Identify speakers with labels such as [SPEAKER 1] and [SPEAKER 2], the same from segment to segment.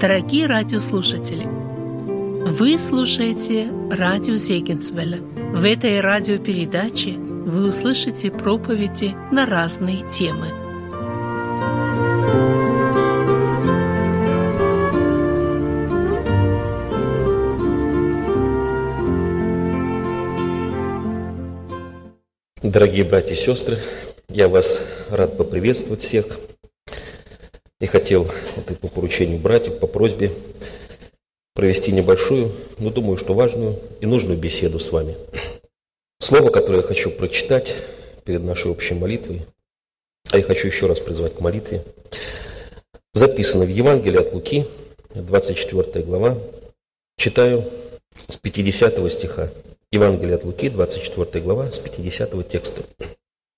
[SPEAKER 1] Дорогие радиослушатели, вы слушаете радио Зегенсвелля. В этой радиопередаче вы услышите проповеди на разные темы.
[SPEAKER 2] Дорогие братья и сестры, я вас рад поприветствовать всех – и хотел и по поручению братьев, по просьбе провести небольшую, но думаю, что важную и нужную беседу с вами. Слово, которое я хочу прочитать перед нашей общей молитвой, а я хочу еще раз призвать к молитве, записано в Евангелии от Луки, 24 глава. Читаю с 50 стиха. Евангелие от Луки, 24 глава, с 50 текста.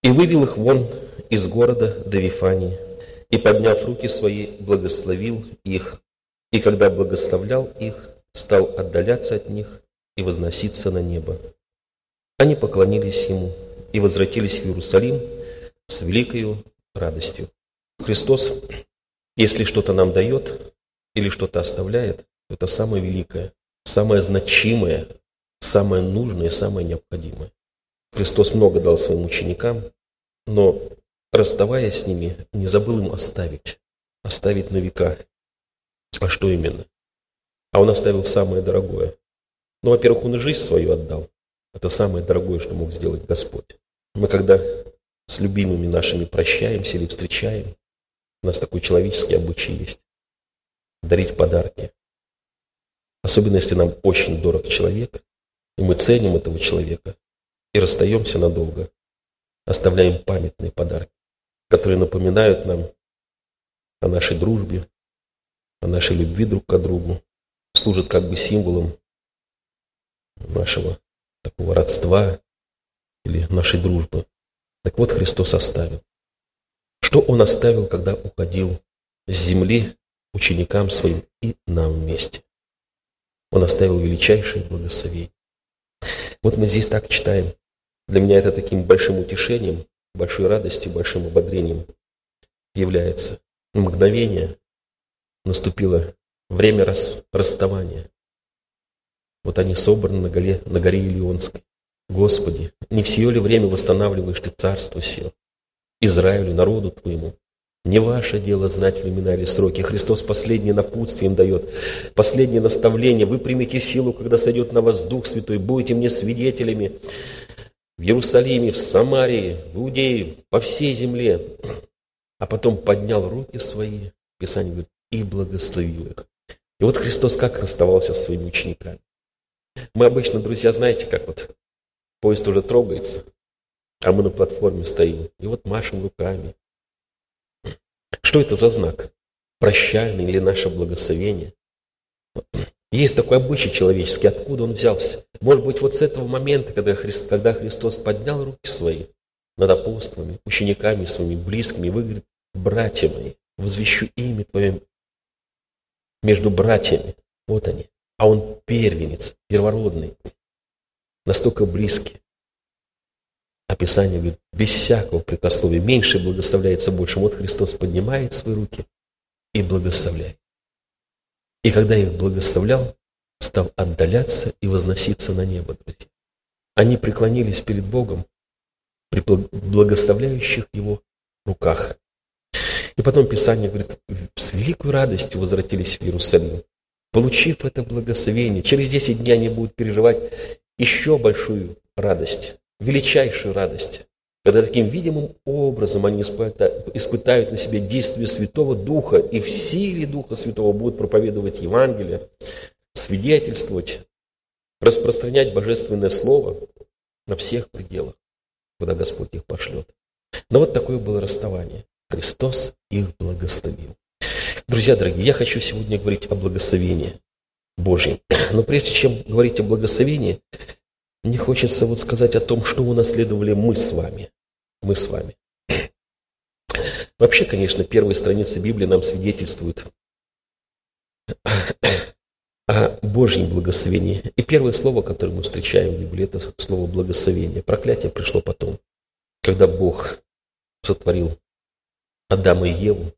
[SPEAKER 2] «И вывел их вон из города до Вифании, и, подняв руки свои, благословил их, и когда благословлял их, стал отдаляться от них и возноситься на небо. Они поклонились ему и возвратились в Иерусалим с великою радостью. Христос, если что-то нам дает или что-то оставляет, это самое великое, самое значимое, самое нужное, самое необходимое. Христос много дал своим ученикам, но расставаясь с ними, не забыл им оставить, оставить на века. А что именно? А он оставил самое дорогое. Ну, во-первых, он и жизнь свою отдал. Это самое дорогое, что мог сделать Господь. Мы когда с любимыми нашими прощаемся или встречаем, у нас такой человеческий обычай есть. Дарить подарки. Особенно, если нам очень дорог человек, и мы ценим этого человека, и расстаемся надолго, оставляем памятные подарки которые напоминают нам о нашей дружбе, о нашей любви друг к другу, служат как бы символом нашего такого родства или нашей дружбы. Так вот, Христос оставил. Что Он оставил, когда уходил с земли ученикам своим и нам вместе? Он оставил величайшее благословение. Вот мы здесь так читаем. Для меня это таким большим утешением, большой радостью, большим ободрением является мгновение, наступило время рас, расставания. Вот они собраны на горе, на горе Илионской. Господи, не все ли время восстанавливаешь Ты царство сил? Израилю, народу Твоему. Не ваше дело знать времена или сроки. Христос последнее напутствие им дает, последнее наставление. Вы примете силу, когда сойдет на вас Дух Святой, будете мне свидетелями в Иерусалиме, в Самарии, в Иудее, по всей земле. А потом поднял руки свои, Писание говорит, и благословил их. И вот Христос как расставался с своими учениками. Мы обычно, друзья, знаете, как вот поезд уже трогается, а мы на платформе стоим, и вот машем руками. Что это за знак? Прощальный или наше благословение? Есть такой обычай человеческий, откуда он взялся? Может быть, вот с этого момента, когда, Христ, когда Христос поднял руки свои над апостолами, учениками своими, близкими, вы говорите, братья мои, возвещу имя Твое между братьями. Вот они. А он первенец, первородный, настолько близкий. Описание говорит, без всякого прикословия, меньше благословляется больше. Вот Христос поднимает свои руки и благословляет. И когда их благословлял, стал отдаляться и возноситься на небо, друзья. Они преклонились перед Богом при благословляющих Его руках. И потом Писание говорит, с великой радостью возвратились в Иерусалим. Получив это благословение, через 10 дней они будут переживать еще большую радость, величайшую радость когда таким видимым образом они испытают на себе действие Святого Духа и в силе Духа Святого будут проповедовать Евангелие, свидетельствовать, распространять Божественное Слово на всех пределах, куда Господь их пошлет. Но вот такое было расставание. Христос их благословил. Друзья дорогие, я хочу сегодня говорить о благословении Божьем. Но прежде чем говорить о благословении, мне хочется вот сказать о том, что унаследовали мы с вами. Мы с вами. Вообще, конечно, первые страницы Библии нам свидетельствуют о Божьем благословении. И первое слово, которое мы встречаем в Библии, это слово благословение. Проклятие пришло потом, когда Бог сотворил Адама и Еву.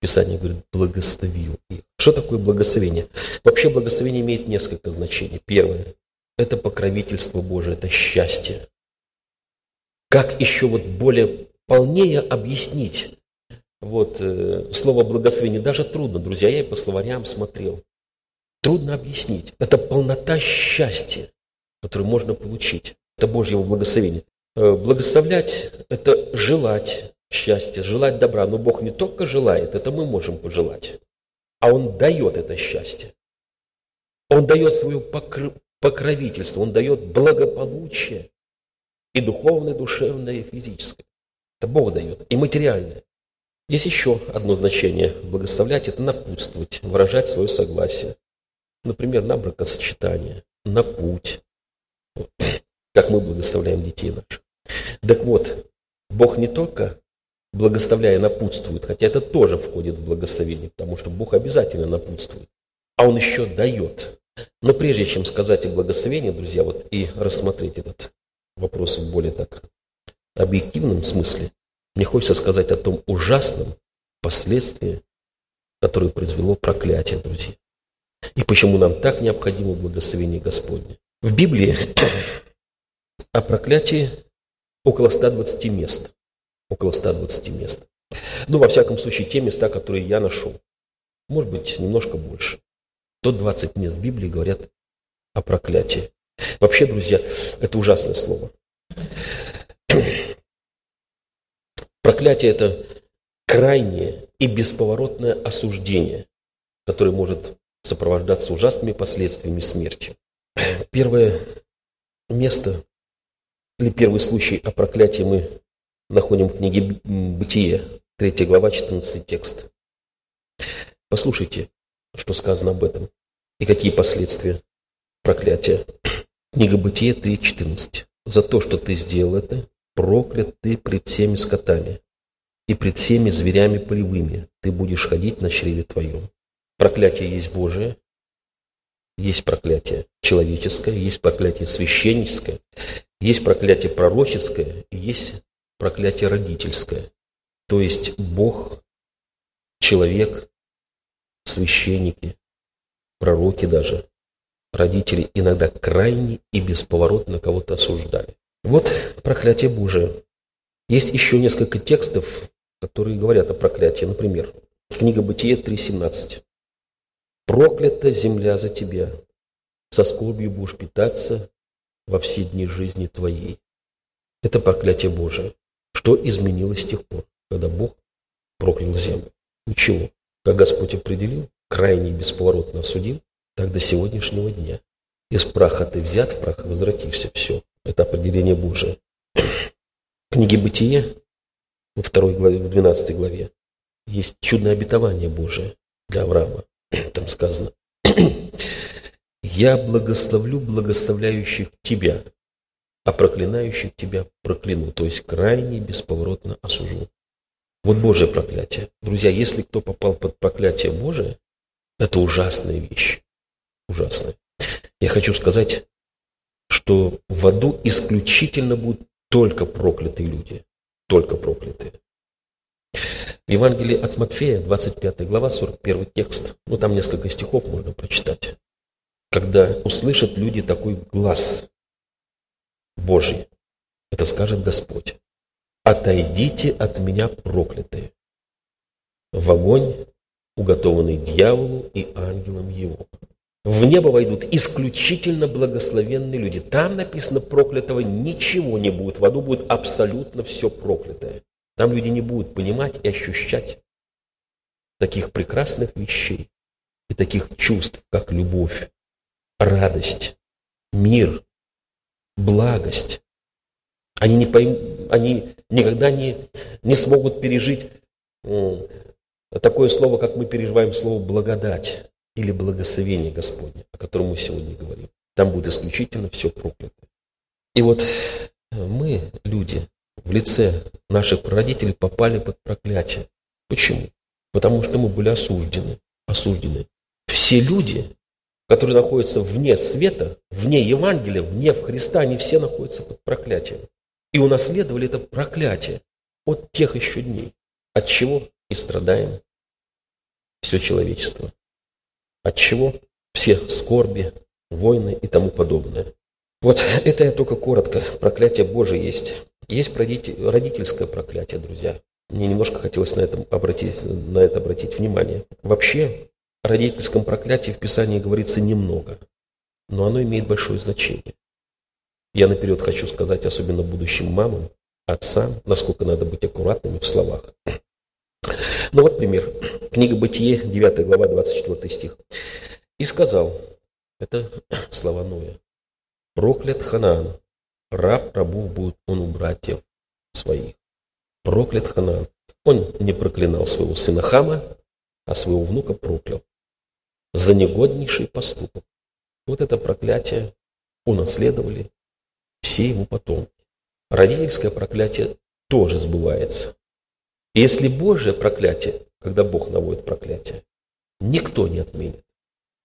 [SPEAKER 2] Писание говорит, благословил их. Что такое благословение? Вообще благословение имеет несколько значений. Первое – это покровительство Божие, это счастье. Как еще вот более полнее объяснить вот, э, слово благословение? Даже трудно, друзья, я и по словарям смотрел. Трудно объяснить. Это полнота счастья, которое можно получить. Это Божьего благословения. Э, благословлять – это желать счастья, желать добра. Но Бог не только желает, это мы можем пожелать, а Он дает это счастье. Он дает свое покровительство, Он дает благополучие и духовное, душевное, и физическое. Это Бог дает, и материальное. Есть еще одно значение благословлять – это напутствовать, выражать свое согласие. Например, на бракосочетание, на путь, как мы благословляем детей наших. Так вот, Бог не только благословляя напутствует, хотя это тоже входит в благословение, потому что Бог обязательно напутствует, а Он еще дает. Но прежде чем сказать о благословении, друзья, вот и рассмотреть этот вопрос в более так объективном смысле, мне хочется сказать о том ужасном последствии, которое произвело проклятие, друзья. И почему нам так необходимо благословение Господне. В Библии о проклятии около 120 мест. Около 120 мест. Ну, во всяком случае, те места, которые я нашел. Может быть, немножко больше. То 20 мест Библии говорят о проклятии. Вообще, друзья, это ужасное слово. Проклятие – это крайнее и бесповоротное осуждение, которое может сопровождаться ужасными последствиями смерти. Первое место или первый случай о проклятии мы находим в книге Бытие, 3 глава, 14 текст. Послушайте, что сказано об этом и какие последствия проклятия. Книга Бытие 3.14. «За то, что ты сделал это, проклят ты пред всеми скотами, и пред всеми зверями полевыми ты будешь ходить на чреве твоем». Проклятие есть Божие, есть проклятие человеческое, есть проклятие священническое, есть проклятие пророческое, есть проклятие родительское. То есть Бог, человек, священники, пророки даже, родители иногда крайне и бесповоротно кого-то осуждали. Вот проклятие Божие. Есть еще несколько текстов, которые говорят о проклятии. Например, книга Бытие 3.17. «Проклята земля за тебя, со скорбью будешь питаться во все дни жизни твоей». Это проклятие Божие. Что изменилось с тех пор, когда Бог проклял землю? Ничего. Как Господь определил, крайне бесповоротно осудил, так до сегодняшнего дня. Из праха ты взят, в прах возвратишься. Все. Это определение Божие. В книге Бытие, во второй главе, в 12 главе, есть чудное обетование Божие для Авраама. Там сказано, «Я благословлю благословляющих тебя, а проклинающих тебя прокляну, то есть крайне бесповоротно осужу. Вот Божье проклятие. Друзья, если кто попал под проклятие Божие, это ужасная вещь. Ужасная. Я хочу сказать, что в аду исключительно будут только проклятые люди. Только проклятые. В Евангелии от Матфея, 25 глава, 41 текст. Ну, там несколько стихов можно прочитать. Когда услышат люди такой глаз Божий. Это скажет Господь. Отойдите от меня, проклятые, в огонь, уготованный дьяволу и ангелам его. В небо войдут исключительно благословенные люди. Там написано проклятого ничего не будет. В аду будет абсолютно все проклятое. Там люди не будут понимать и ощущать таких прекрасных вещей и таких чувств, как любовь, радость, мир, благость. Они, не пойм... они никогда не, не смогут пережить такое слово, как мы переживаем слово благодать или благословение Господне, о котором мы сегодня говорим. Там будет исключительно все проклято. И вот мы, люди, в лице наших прародителей попали под проклятие. Почему? Потому что мы были осуждены. Осуждены. Все люди, которые находятся вне света, вне Евангелия, вне в Христа, они все находятся под проклятием. И унаследовали это проклятие от тех еще дней, от чего и страдаем все человечество. От чего? Все скорби, войны и тому подобное. Вот это я только коротко. Проклятие Божие есть. Есть родительское проклятие, друзья. Мне немножко хотелось на, этом обратить, на это обратить внимание. Вообще, о родительском проклятии в Писании говорится немного, но оно имеет большое значение. Я наперед хочу сказать, особенно будущим мамам, отцам, насколько надо быть аккуратными в словах. Ну вот пример. Книга Бытие, 9 глава, 24 стих. «И сказал, это слова Ноя, проклят Ханаан, раб рабов будет он у братьев своих. Проклят Ханаан. Он не проклинал своего сына Хама, а своего внука проклял за негоднейший поступок. Вот это проклятие унаследовали все его потомки. Родительское проклятие тоже сбывается. И если Божье проклятие, когда Бог наводит проклятие, никто не отменит.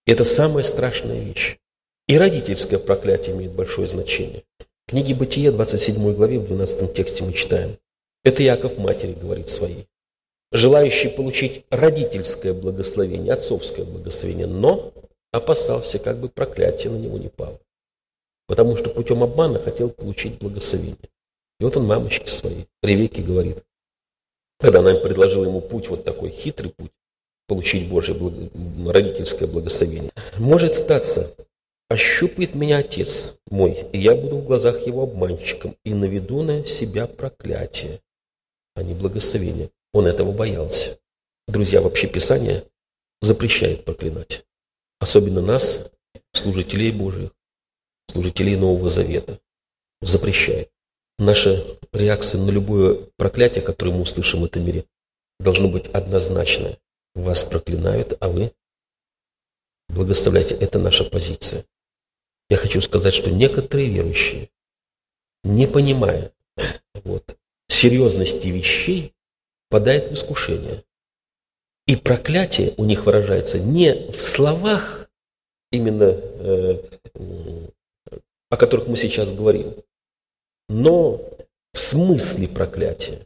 [SPEAKER 2] Это самая страшная вещь. И родительское проклятие имеет большое значение. В книге Бытия, 27 главе, в 12 тексте мы читаем. Это Яков матери говорит своей желающий получить родительское благословение, отцовское благословение, но опасался, как бы проклятие на него не пало. Потому что путем обмана хотел получить благословение. И вот он мамочке своей, Ревеке, говорит, когда она предложила ему путь, вот такой хитрый путь, получить Божье благо... родительское благословение. Может статься, ощупает меня отец мой, и я буду в глазах его обманщиком, и наведу на себя проклятие, а не благословение. Он этого боялся. Друзья, вообще Писание запрещает проклинать. Особенно нас, служителей Божьих, служителей Нового Завета. Запрещает. Наша реакция на любое проклятие, которое мы услышим в этом мире, должно быть однозначная. Вас проклинают, а вы благословляете. Это наша позиция. Я хочу сказать, что некоторые верующие, не понимая вот, серьезности вещей, впадает в искушение. И проклятие у них выражается не в словах, именно э, о которых мы сейчас говорим, но в смысле проклятия.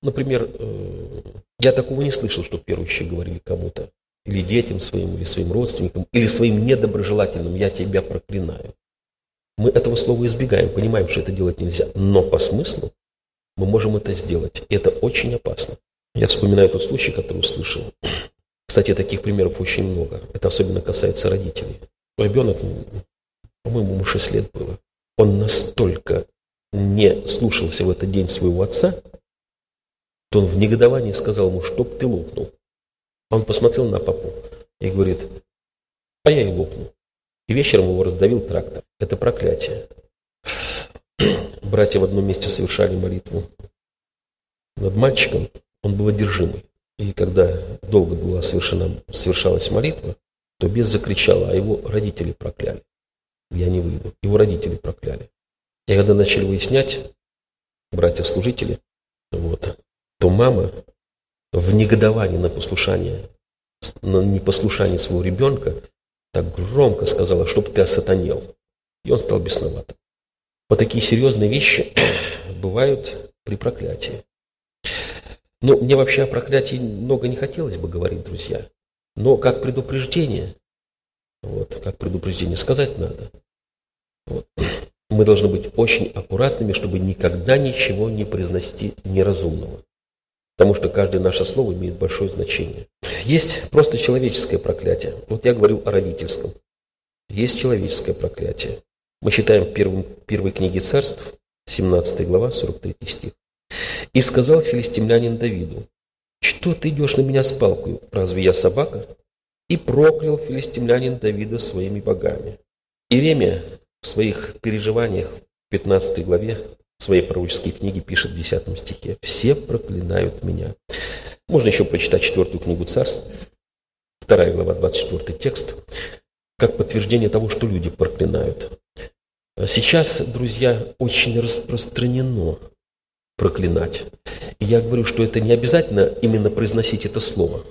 [SPEAKER 2] Например, э, я такого не слышал, что верующие говорили кому-то, или детям своим, или своим родственникам, или своим недоброжелательным, я тебя проклинаю. Мы этого слова избегаем, понимаем, что это делать нельзя. Но по смыслу мы можем это сделать. И это очень опасно. Я вспоминаю тот случай, который услышал. Кстати, таких примеров очень много. Это особенно касается родителей. Ребенок, по-моему, ему 6 лет было. Он настолько не слушался в этот день своего отца, то он в негодовании сказал ему, чтоб ты лопнул. Он посмотрел на папу и говорит, а я и лопнул. И вечером его раздавил трактор. Это проклятие. Братья в одном месте совершали молитву над мальчиком, он был одержимый. И когда долго была совершена, совершалась молитва, то бес закричал, а его родители прокляли. Я не выйду. Его родители прокляли. И когда начали выяснять, братья-служители, вот, то мама в негодовании на послушание, на непослушание своего ребенка так громко сказала, чтобы ты осатанел. И он стал бесноватым. Вот такие серьезные вещи бывают при проклятии. Ну, мне вообще о проклятии много не хотелось бы говорить, друзья. Но как предупреждение, вот, как предупреждение сказать надо. Вот. Мы должны быть очень аккуратными, чтобы никогда ничего не произнести неразумного. Потому что каждое наше слово имеет большое значение. Есть просто человеческое проклятие. Вот я говорил о родительском. Есть человеческое проклятие. Мы читаем в первом, первой книге царств, 17 глава, 43 стих. И сказал филистимлянин Давиду, что ты идешь на меня с палкой, разве я собака? И проклял филистимлянин Давида своими богами. Иеремия в своих переживаниях в 15 главе своей пророческой книги пишет в 10 стихе «Все проклинают меня». Можно еще прочитать четвертую книгу царств, вторая глава, 24 текст, как подтверждение того, что люди проклинают. Сейчас, друзья, очень распространено проклинать. И я говорю, что это не обязательно именно произносить это слово,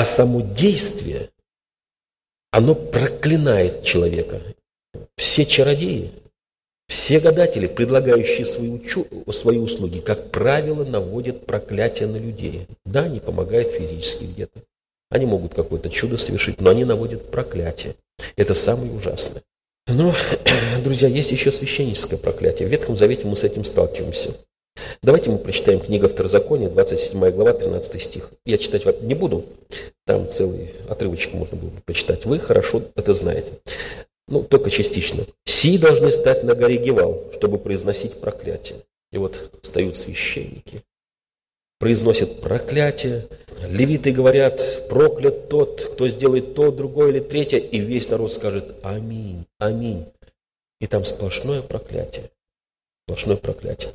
[SPEAKER 2] а само действие, оно проклинает человека. Все чародеи, все гадатели, предлагающие свои, учу, свои услуги, как правило, наводят проклятие на людей. Да, они помогают физически где-то. Они могут какое-то чудо совершить, но они наводят проклятие. Это самое ужасное. Но, друзья, есть еще священническое проклятие. В Ветхом Завете мы с этим сталкиваемся. Давайте мы прочитаем книгу Второзакония, 27 глава, 13 стих. Я читать не буду, там целый отрывочек можно было бы прочитать. Вы хорошо это знаете. Ну, только частично. «Си должны стать на горе Гевал, чтобы произносить проклятие». И вот встают священники, произносят проклятие. Левиты говорят, проклят тот, кто сделает то, другое или третье, и весь народ скажет «Аминь, аминь». И там сплошное проклятие. Сплошное проклятие.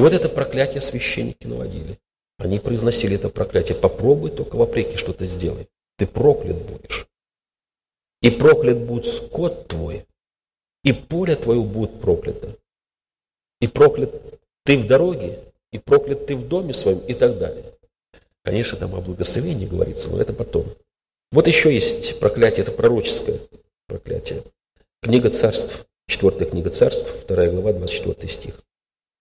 [SPEAKER 2] И вот это проклятие священники наводили. Они произносили это проклятие. Попробуй только вопреки что-то сделай. Ты проклят будешь. И проклят будет скот твой, и поле твое будет проклято. И проклят ты в дороге, и проклят ты в доме своем, и так далее. Конечно, там о благословении говорится, но это потом. Вот еще есть проклятие, это пророческое проклятие. Книга царств, четвертая книга царств, вторая глава, 24 стих.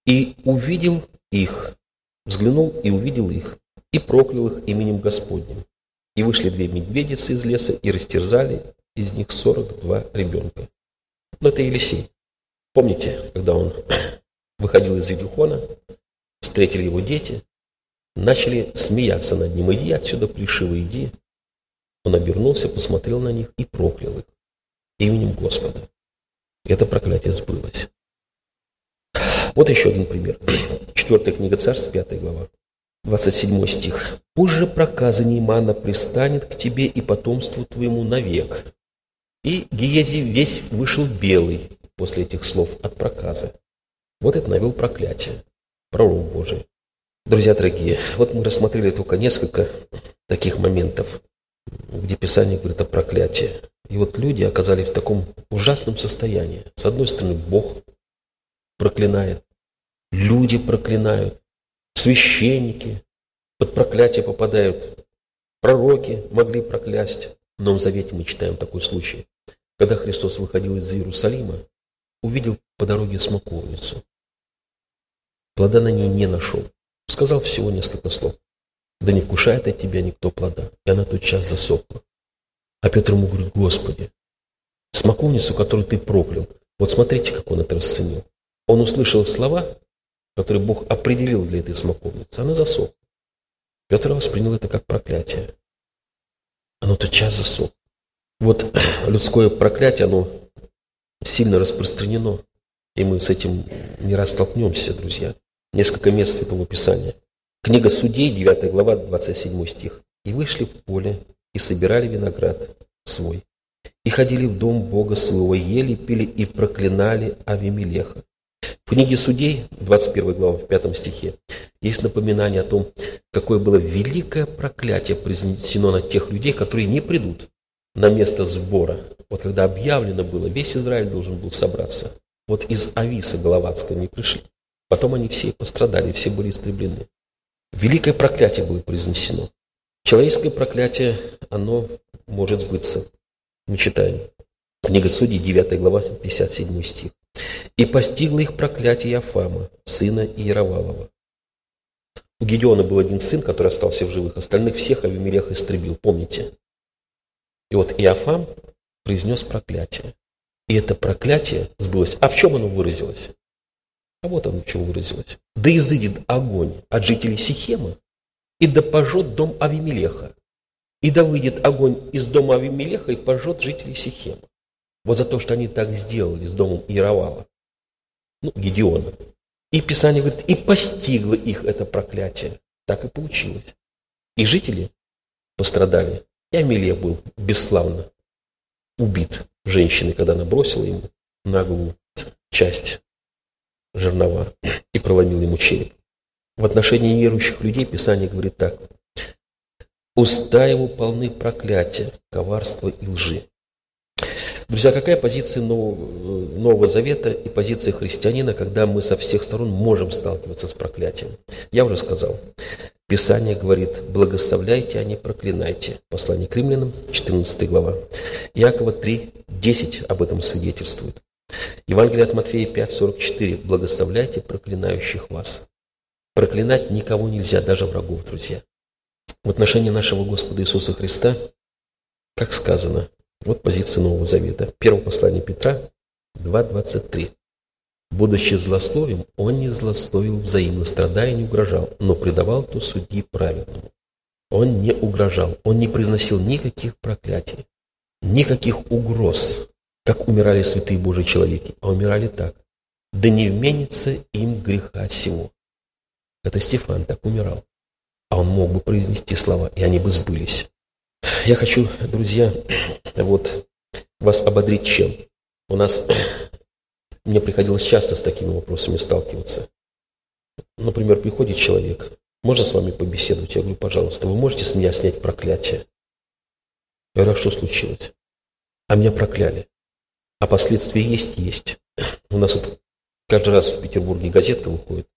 [SPEAKER 2] «И увидел их, взглянул и увидел их, и проклял их именем Господним. И вышли две медведицы из леса и растерзали из них 42 ребенка. Но это Елисей. Помните, когда он выходил из Илюхона, встретили его дети, начали смеяться над ним. «Иди отсюда, плешиво, иди!» Он обернулся, посмотрел на них и проклял их именем Господа. Это проклятие сбылось. Вот еще один пример. Четвертая книга Царств, пятая глава. 27 стих. «Пусть же проказа Неймана пристанет к тебе и потомству твоему навек, и Гиези весь вышел белый после этих слов от проказа. Вот это навел проклятие. Пророк Божий. Друзья дорогие, вот мы рассмотрели только несколько таких моментов, где Писание говорит о проклятии. И вот люди оказались в таком ужасном состоянии. С одной стороны, Бог проклинает, люди проклинают, священники под проклятие попадают, пророки могли проклясть. В Новом Завете мы читаем такой случай. Когда Христос выходил из Иерусалима, увидел по дороге смоковницу. Плода на ней не нашел. Сказал всего несколько слов. Да не вкушает от тебя никто плода. И она тот час засохла. А Петр ему говорит, Господи, смоковницу, которую ты проклял, вот смотрите, как он это расценил. Он услышал слова, которые Бог определил для этой смоковницы. Она засохла. Петр воспринял это как проклятие. Оно тотчас засох. Вот людское проклятие, оно сильно распространено, и мы с этим не раз столкнемся, друзья. Несколько мест Святого Писания. Книга Судей, 9 глава, 27 стих. «И вышли в поле, и собирали виноград свой, и ходили в дом Бога своего, ели, пили и проклинали Авимелеха, в книге Судей, 21 глава, в 5 стихе, есть напоминание о том, какое было великое проклятие произнесено на тех людей, которые не придут на место сбора. Вот когда объявлено было, весь Израиль должен был собраться. Вот из Ависа Головацкого не пришли. Потом они все пострадали, все были истреблены. Великое проклятие было произнесено. Человеческое проклятие, оно может сбыться. Мы читаем. Книга Судей, 9 глава, 57 стих. И постигло их проклятие Афама, сына Иеровалова. У Гедеона был один сын, который остался в живых, остальных всех Авимелех истребил, помните? И вот Иофам произнес проклятие. И это проклятие сбылось. А в чем оно выразилось? А вот оно чем выразилось. Да изыдет огонь от жителей Сихема, и да пожжет дом Авимелеха. И да выйдет огонь из дома Авимелеха и пожжет жителей Сихема. Вот за то, что они так сделали с домом Иеровала, ну, Гедеона. И Писание говорит, и постигло их это проклятие. Так и получилось. И жители пострадали. И Амелия был бесславно убит женщиной, когда она бросила ему на голову часть жернова и проломила ему череп. В отношении неверующих людей Писание говорит так. Уста его полны проклятия, коварства и лжи. Друзья, какая позиция Нового, Нового Завета и позиция христианина, когда мы со всех сторон можем сталкиваться с проклятием? Я уже сказал. Писание говорит, благословляйте, а не проклинайте. Послание к римлянам, 14 глава. Иакова 3, 10 об этом свидетельствует. Евангелие от Матфея 5, 44. Благословляйте проклинающих вас. Проклинать никого нельзя, даже врагов, друзья. в отношении нашего Господа Иисуса Христа, как сказано, вот позиция Нового Завета. Первое послание Петра 2.23. Будучи злословием, он не злословил взаимно, страдая не угрожал, но предавал то судьи праведному. Он не угрожал, он не произносил никаких проклятий, никаких угроз, как умирали святые Божьи человеки, а умирали так. Да не вменится им греха всего. Это Стефан так умирал. А он мог бы произнести слова, и они бы сбылись. Я хочу, друзья, вот вас ободрить чем? У нас, мне приходилось часто с такими вопросами сталкиваться. Например, приходит человек, можно с вами побеседовать? Я говорю, пожалуйста, вы можете с меня снять проклятие? Я говорю, а что случилось? А меня прокляли. А последствия есть? Есть. У нас вот каждый раз в Петербурге газетка выходит.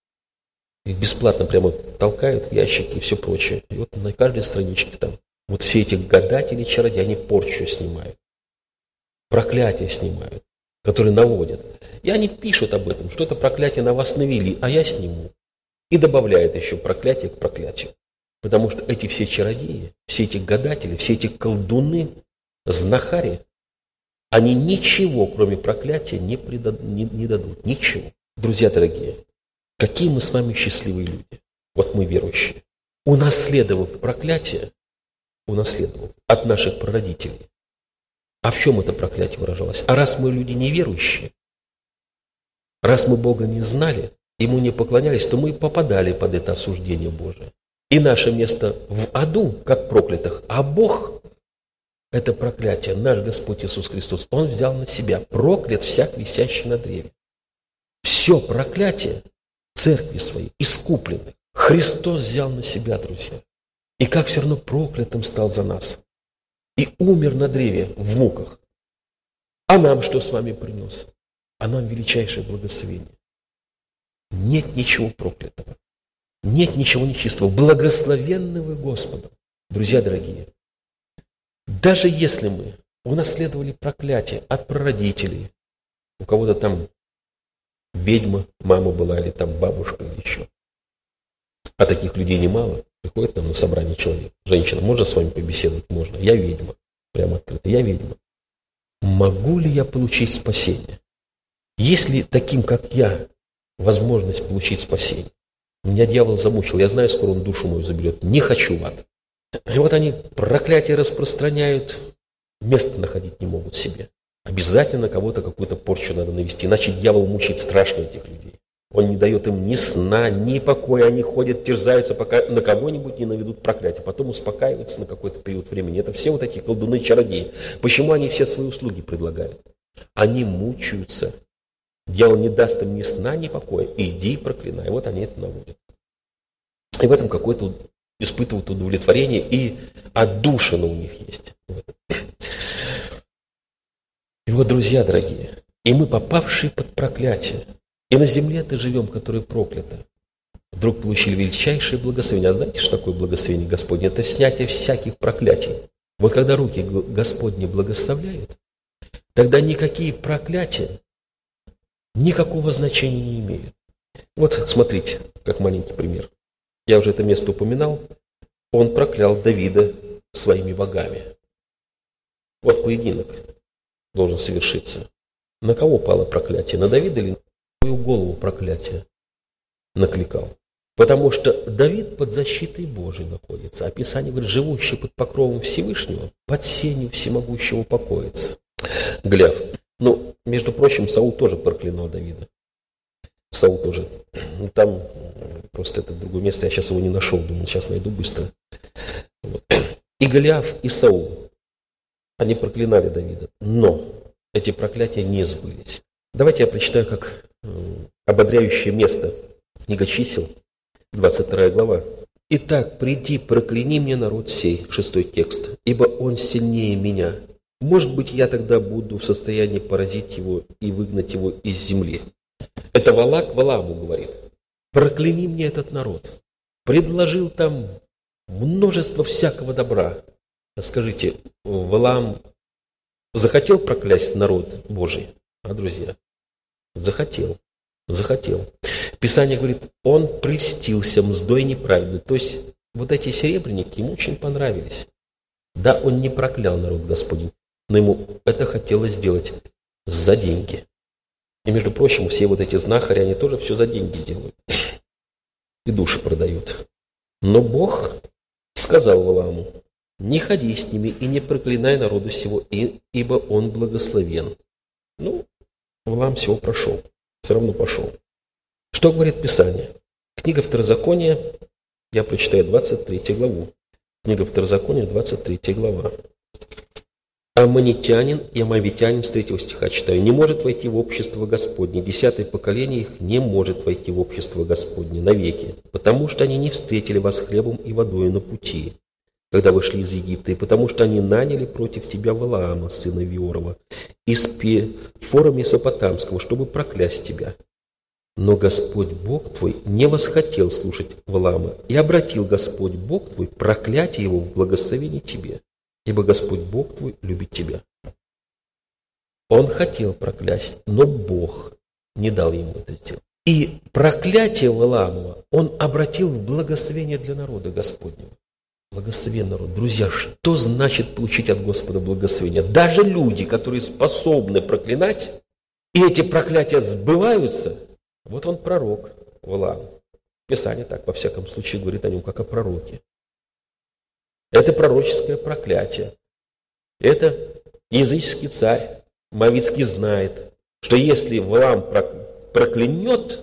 [SPEAKER 2] Их бесплатно прямо толкают ящики и все прочее. И вот на каждой страничке там вот все эти гадатели, чародеи, они порчу снимают. Проклятие снимают, которые наводят. И они пишут об этом, что это проклятие на вас навели, а я сниму. И добавляют еще проклятие к проклятию. Потому что эти все чародеи, все эти гадатели, все эти колдуны, знахари, они ничего, кроме проклятия, не, предад, не, не дадут. Ничего. Друзья дорогие, какие мы с вами счастливые люди. Вот мы верующие. Унаследовав проклятие, унаследовав от наших прародителей. А в чем это проклятие выражалось? А раз мы люди неверующие, раз мы Бога не знали, Ему не поклонялись, то мы попадали под это осуждение Божие. И наше место в аду, как проклятых, а Бог это проклятие, наш Господь Иисус Христос, Он взял на себя, проклят всяк висящий на древе. Все проклятие церкви своей, искупленной, Христос взял на себя, друзья. И как все равно проклятым стал за нас. И умер на древе в муках. А нам что с вами принес? А нам величайшее благословение. Нет ничего проклятого. Нет ничего нечистого. Благословенного Господа. Друзья дорогие, даже если мы унаследовали проклятие от прародителей, у кого-то там ведьма, мама была, или там бабушка, или еще. А таких людей немало. Приходит нам на собрание человек. Женщина, можно с вами побеседовать? Можно. Я ведьма. Прямо открыто. Я ведьма. Могу ли я получить спасение? Есть ли таким, как я, возможность получить спасение? Меня дьявол замучил. Я знаю, скоро он душу мою заберет. Не хочу в ад. И вот они проклятие распространяют, место находить не могут себе. Обязательно кого-то какую-то порчу надо навести, иначе дьявол мучает страшно этих людей. Он не дает им ни сна, ни покоя, они ходят, терзаются, пока на кого-нибудь не наведут проклятие, потом успокаиваются на какой-то период времени. Это все вот эти колдуны-чародеи. Почему они все свои услуги предлагают? Они мучаются. Дьявол не даст им ни сна, ни покоя. Иди проклинай. Вот они это наводят. И в этом какой-то испытывают удовлетворение, и отдушина у них есть. И вот, друзья дорогие, и мы, попавшие под проклятие, и на земле-то живем, которая проклята, вдруг получили величайшее благословение. А знаете, что такое благословение Господне? Это снятие всяких проклятий. Вот когда руки Господни благословляют, тогда никакие проклятия никакого значения не имеют. Вот смотрите, как маленький пример я уже это место упоминал, он проклял Давида своими богами. Вот поединок должен совершиться. На кого пало проклятие? На Давида или свою голову проклятие накликал? Потому что Давид под защитой Божией находится. Описание говорит, живущий под покровом Всевышнего, под сенью всемогущего покоится. Гляв. Ну, между прочим, Саул тоже проклинал Давида. Саул тоже. Ну, там просто это другое место, я сейчас его не нашел, думаю, сейчас найду быстро. И Голиаф, и Саул, они проклинали Давида, но эти проклятия не сбылись. Давайте я прочитаю как ободряющее место. Книга чисел, 22 глава. «Итак, приди, прокляни мне народ сей», шестой текст, «ибо он сильнее меня. Может быть, я тогда буду в состоянии поразить его и выгнать его из земли». Это Валак Валаму говорит. Прокляни мне этот народ. Предложил там множество всякого добра. Скажите, Валам захотел проклясть народ Божий? А, друзья? Захотел. Захотел. Писание говорит, он прельстился мздой неправедной. То есть вот эти серебряники ему очень понравились. Да, он не проклял народ Господень, но ему это хотелось сделать за деньги. И, между прочим, все вот эти знахари, они тоже все за деньги делают. И души продают. Но Бог сказал Валааму, не ходи с ними и не проклинай народу сего, ибо он благословен. Ну, Валаам всего прошел, все равно пошел. Что говорит Писание? Книга Второзакония, я прочитаю 23 главу. Книга Второзакония, 23 глава. Аммонитянин и амавитянин, с третьего стиха читаю, не может войти в общество Господне. Десятое поколение их не может войти в общество Господне навеки, потому что они не встретили вас хлебом и водой на пути, когда вышли из Египта, и потому что они наняли против тебя Валаама, сына Виорова, из фора Месопотамского, чтобы проклясть тебя. Но Господь Бог твой не восхотел слушать Валаама, и обратил Господь Бог твой проклятие его в благословение тебе ибо Господь Бог твой любит тебя. Он хотел проклясть, но Бог не дал ему это сделать. И проклятие Валаамова он обратил в благословение для народа Господнего. Благословен народ. Друзья, что значит получить от Господа благословение? Даже люди, которые способны проклинать, и эти проклятия сбываются, вот он пророк Валаам. Писание так, во всяком случае, говорит о нем, как о пророке. Это пророческое проклятие. Это языческий царь Мавицкий знает, что если Валам проклянет,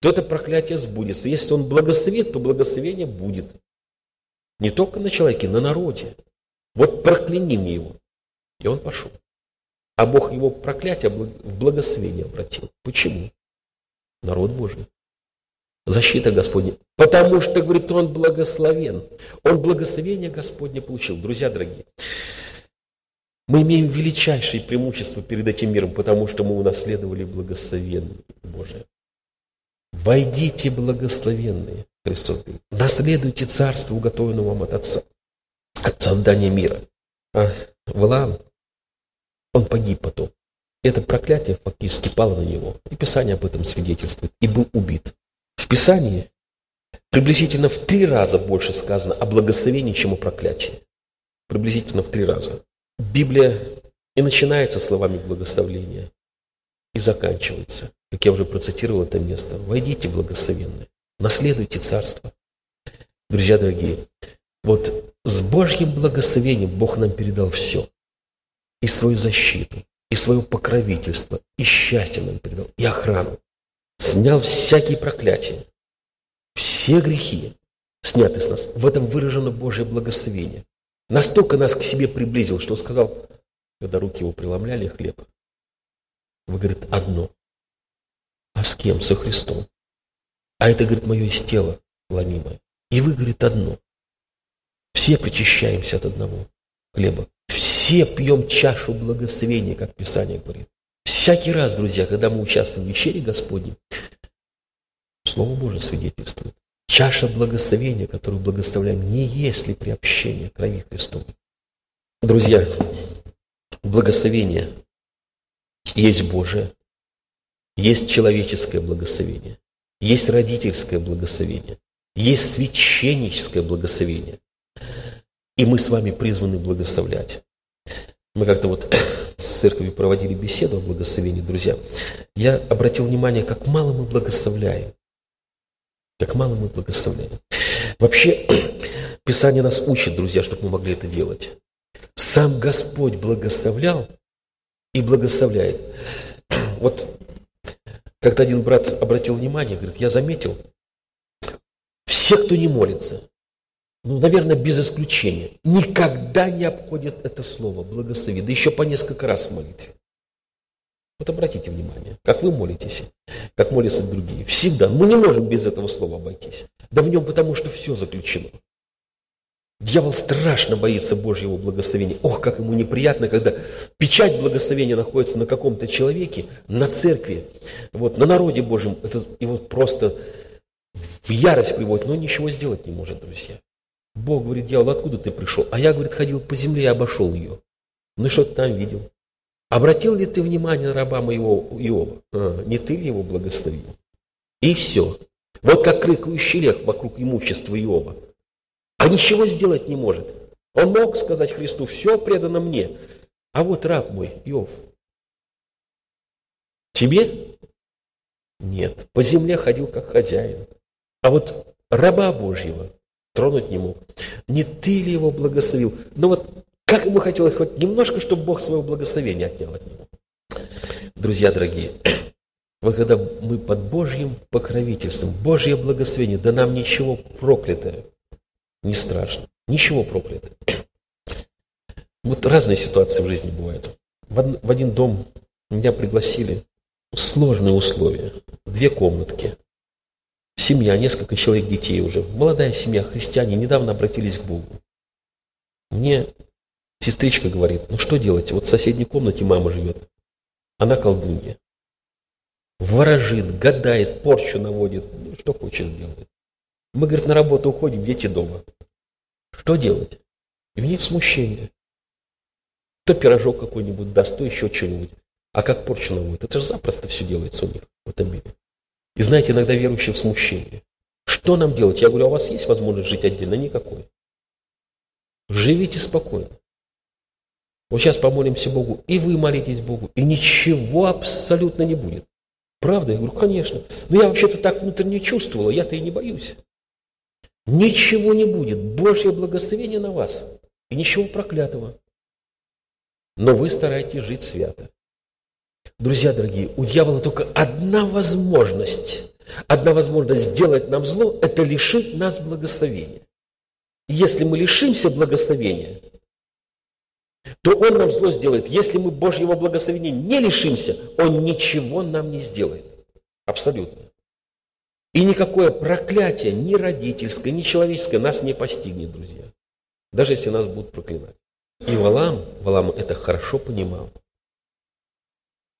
[SPEAKER 2] то это проклятие сбудется. Если он благословит, то благословение будет. Не только на человеке, на народе. Вот прокляни мне его. И он пошел. А Бог его проклятие в благословение обратил. Почему? Народ Божий. Защита Господня. Потому что, говорит, он благословен. Он благословение Господне получил. Друзья дорогие, мы имеем величайшее преимущество перед этим миром, потому что мы унаследовали благословенное Божие. Войдите, благословенные, Христос говорит. Наследуйте царство, уготованное вам от Отца, от создания мира. А Валаам, он погиб потом. Это проклятие фактически пало на него. И Писание об этом свидетельствует. И был убит. В Писании приблизительно в три раза больше сказано о благословении, чем о проклятии. Приблизительно в три раза. Библия и начинается словами благословления, и заканчивается, как я уже процитировал это место. «Войдите, благословенные, наследуйте царство». Друзья дорогие, вот с Божьим благословением Бог нам передал все. И свою защиту, и свое покровительство, и счастье нам передал, и охрану снял всякие проклятия, все грехи сняты с нас. В этом выражено Божье благословение. Настолько нас к себе приблизил, что сказал, когда руки его преломляли хлеб. Вы, говорит, одно. А с кем? Со Христом. А это, говорит, мое из тела ломимое. И вы, говорит, одно. Все причащаемся от одного хлеба. Все пьем чашу благословения, как Писание говорит. Всякий раз, друзья, когда мы участвуем в вечере Господней, Слово Божие свидетельствует. Чаша благословения, которую благословляем, не есть ли приобщение крови Христовой. Друзья, благословение есть Божие, есть человеческое благословение, есть родительское благословение, есть священническое благословение. И мы с вами призваны благословлять. Мы как-то вот с церковью проводили беседу о благословении, друзья. Я обратил внимание, как мало мы благословляем. Как мало мы благословляем. Вообще, Писание нас учит, друзья, чтобы мы могли это делать. Сам Господь благословлял и благословляет. Вот когда один брат обратил внимание, говорит, я заметил, все, кто не молится, ну, наверное, без исключения, никогда не обходят это слово «благослови», да еще по несколько раз в молитве. Вот обратите внимание, как вы молитесь, как молятся другие. Всегда. Мы не можем без этого слова обойтись. Да в нем потому, что все заключено. Дьявол страшно боится Божьего благословения. Ох, как ему неприятно, когда печать благословения находится на каком-то человеке, на церкви, вот, на народе Божьем. Это его просто в ярость приводит, но ничего сделать не может, друзья. Бог говорит, дьявол, откуда ты пришел? А я, говорит, ходил по земле и обошел ее. Ну что ты там видел? Обратил ли ты внимание на раба моего Иова? А, не ты ли его благословил? И все. Вот как крыкающий лех вокруг имущества Иова. А ничего сделать не может. Он мог сказать Христу, все предано мне. А вот раб мой, Иов, тебе? Нет, по земле ходил как хозяин. А вот раба Божьего тронуть не мог. Не ты ли его благословил? Но вот как ему хотелось хоть немножко, чтобы Бог своего благословения отнял от него. Друзья дорогие, вот когда мы под Божьим покровительством, Божье благословение, да нам ничего проклятое не страшно, ничего проклятое. Вот разные ситуации в жизни бывают. В один дом меня пригласили, сложные условия, две комнатки, семья, несколько человек детей уже, молодая семья, христиане, недавно обратились к Богу. Мне сестричка говорит, ну что делать, вот в соседней комнате мама живет, она колдунья ворожит, гадает, порчу наводит, ну, что хочет делает. Мы, говорит, на работу уходим, дети дома. Что делать? И в них смущение. То пирожок какой-нибудь даст, то еще что-нибудь. А как порчу наводит? Это же запросто все делается у них в этом мире. И знаете, иногда верующие в смущении. Что нам делать? Я говорю, а у вас есть возможность жить отдельно? Никакой. Живите спокойно. Вот сейчас помолимся Богу, и вы молитесь Богу, и ничего абсолютно не будет. Правда? Я говорю, конечно. Но я вообще-то так внутренне чувствовала, я-то и не боюсь. Ничего не будет. Божье благословение на вас. И ничего проклятого. Но вы стараетесь жить свято. Друзья дорогие, у дьявола только одна возможность. Одна возможность сделать нам зло – это лишить нас благословения. если мы лишимся благословения, то Он нам зло сделает. Если мы Божьего благословения не лишимся, Он ничего нам не сделает. Абсолютно. И никакое проклятие, ни родительское, ни человеческое нас не постигнет, друзья. Даже если нас будут проклинать. И Валам, Валам это хорошо понимал.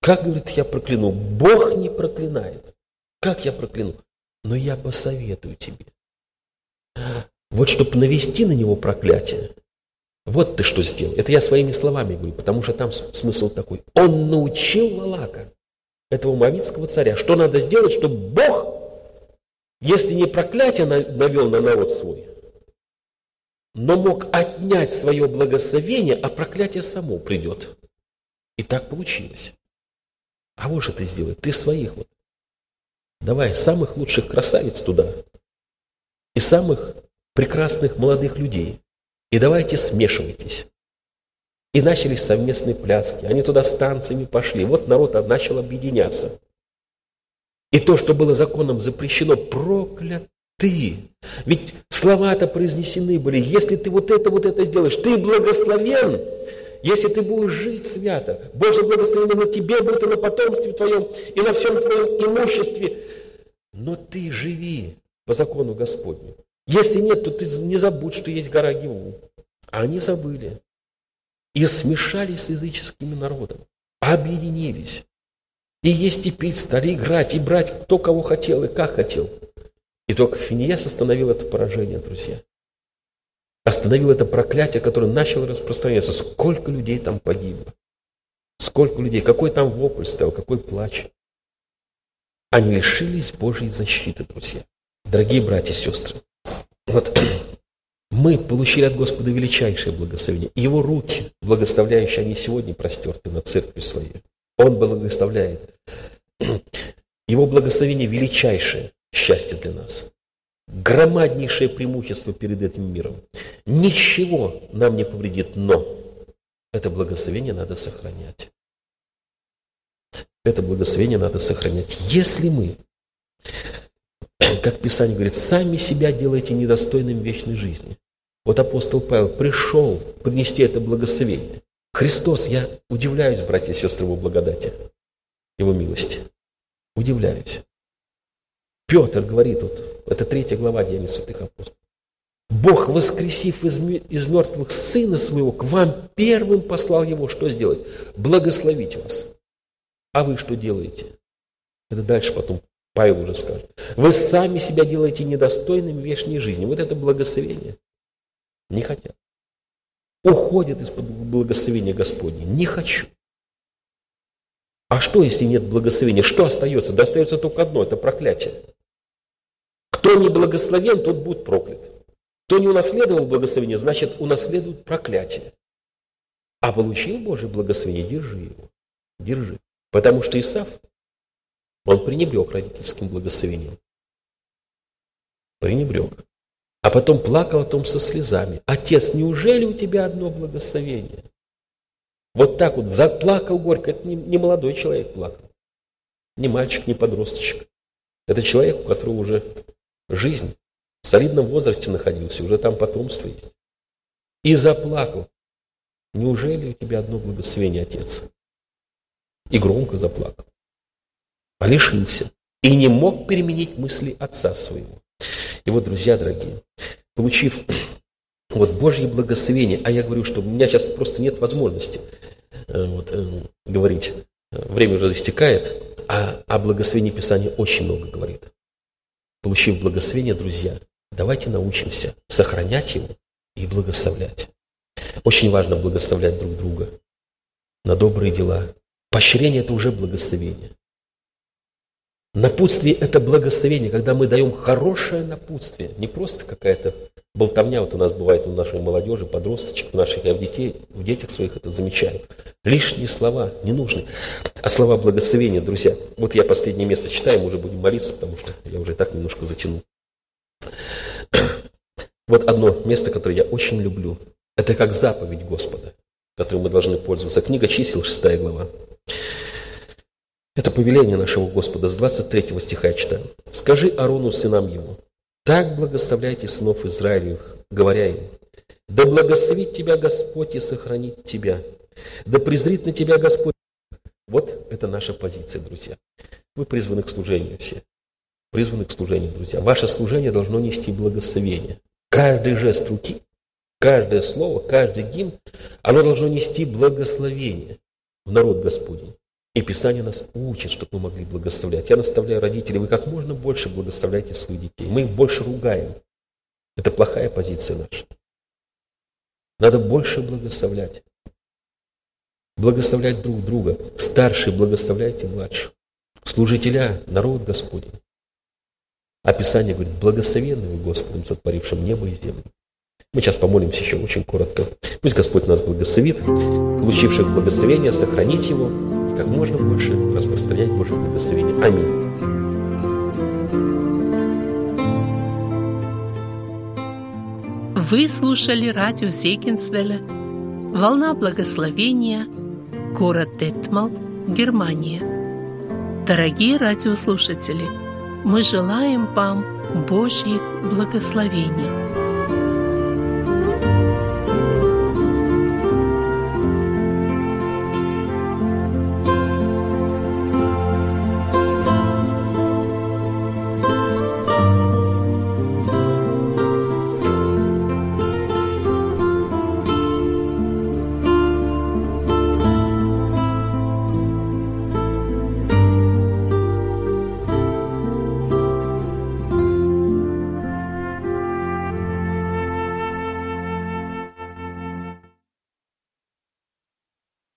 [SPEAKER 2] Как, говорит, я прокляну? Бог не проклинает. Как я прокляну? Но я посоветую тебе. Вот чтобы навести на него проклятие, вот ты что сделал. Это я своими словами говорю, потому что там смысл такой. Он научил Валака, этого мавитского царя, что надо сделать, чтобы Бог, если не проклятие навел на народ свой, но мог отнять свое благословение, а проклятие само придет. И так получилось. А вот что ты сделай, ты своих вот. Давай самых лучших красавиц туда и самых прекрасных молодых людей. И давайте смешивайтесь. И начались совместные пляски. Они туда с танцами пошли. Вот народ начал объединяться. И то, что было законом запрещено, прокляты. Ведь слова-то произнесены были. Если ты вот это, вот это сделаешь, ты благословен. Если ты будешь жить свято, Божье благословение на тебе будет и на потомстве твоем, и на всем твоем имуществе. Но ты живи по закону Господню. Если нет, то ты не забудь, что есть гора Гиву. А они забыли. И смешались с языческими народами. Объединились. И есть и пить, стали играть, и брать кто кого хотел и как хотел. И только Финияс остановил это поражение, друзья. Остановил это проклятие, которое начало распространяться. Сколько людей там погибло. Сколько людей, какой там вопль стоял, какой плач. Они лишились Божьей защиты, друзья. Дорогие братья и сестры, вот мы получили от Господа величайшее благословение. Его руки, благословляющие, они сегодня простерты на церкви своей. Он благословляет. Его благословение величайшее счастье для нас. Громаднейшее преимущество перед этим миром. Ничего нам не повредит, но это благословение надо сохранять. Это благословение надо сохранять. Если мы как Писание говорит, сами себя делайте недостойным вечной жизни. Вот апостол Павел пришел принести это благословение. Христос, я удивляюсь, братья и сестры, его благодати, его милости. Удивляюсь. Петр говорит, вот, это третья глава Деяний святых апостолов. Бог, воскресив из, из мертвых Сына Своего, к вам первым послал Его, что сделать? Благословить вас. А вы что делаете? Это дальше потом Павел уже скажет. Вы сами себя делаете недостойными вечной жизни. Вот это благословение. Не хотят. Уходят из-под благословения Господня. Не хочу. А что, если нет благословения? Что остается? Да остается только одно, это проклятие. Кто не благословен, тот будет проклят. Кто не унаследовал благословение, значит, унаследует проклятие. А получил Божье благословение, держи его. Держи. Потому что Исав, он пренебрег родительским благословением. Пренебрег. А потом плакал о том со слезами. Отец, неужели у тебя одно благословение? Вот так вот заплакал горько. Это не, не молодой человек плакал. Не мальчик, не подросточек. Это человек, у которого уже жизнь в солидном возрасте находился, уже там потомство есть. И заплакал. Неужели у тебя одно благословение, отец? И громко заплакал. А лишился. И не мог переменить мысли отца своего. И вот, друзья дорогие, получив вот Божье благословение, а я говорю, что у меня сейчас просто нет возможности э, вот, э, говорить, время уже истекает, а о благословении Писания очень много говорит. Получив благословение, друзья, давайте научимся сохранять его и благословлять. Очень важно благословлять друг друга на добрые дела. Поощрение – это уже благословение. Напутствие – это благословение, когда мы даем хорошее напутствие, не просто какая-то болтовня, вот у нас бывает у нашей молодежи, подросточек, наших, я в, детей, в детях своих это замечаю. Лишние слова не нужны, а слова благословения, друзья. Вот я последнее место читаю, мы уже будем молиться, потому что я уже так немножко затянул. Вот одно место, которое я очень люблю. Это как заповедь Господа, которой мы должны пользоваться. Книга чисел, 6 глава. Это повеление нашего Господа с 23 стиха я читаю. «Скажи Арону, сынам его, так благословляйте сынов Израилевых, говоря им, да благословит тебя Господь и сохранит тебя, да презрит на тебя Господь». Вот это наша позиция, друзья. Вы призваны к служению все. Призваны к служению, друзья. Ваше служение должно нести благословение. Каждый жест руки, каждое слово, каждый гимн, оно должно нести благословение в народ Господень. И Писание нас учит, чтобы мы могли благословлять. Я наставляю родителей, вы как можно больше благословляйте своих детей. Мы их больше ругаем. Это плохая позиция наша. Надо больше благословлять. Благословлять друг друга. Старшие благословляйте младших. Служителя, народ Господень. А Писание говорит, благословенный вы Господом, сотворившим небо и землю. Мы сейчас помолимся еще очень коротко. Пусть Господь нас благословит, получивших благословение, сохранить его, как можно больше распространять Божье благословение. Аминь.
[SPEAKER 1] Вы слушали радио Зегенсвелля «Волна благословения», город Детмал, Германия. Дорогие радиослушатели, мы желаем вам Божьих благословений –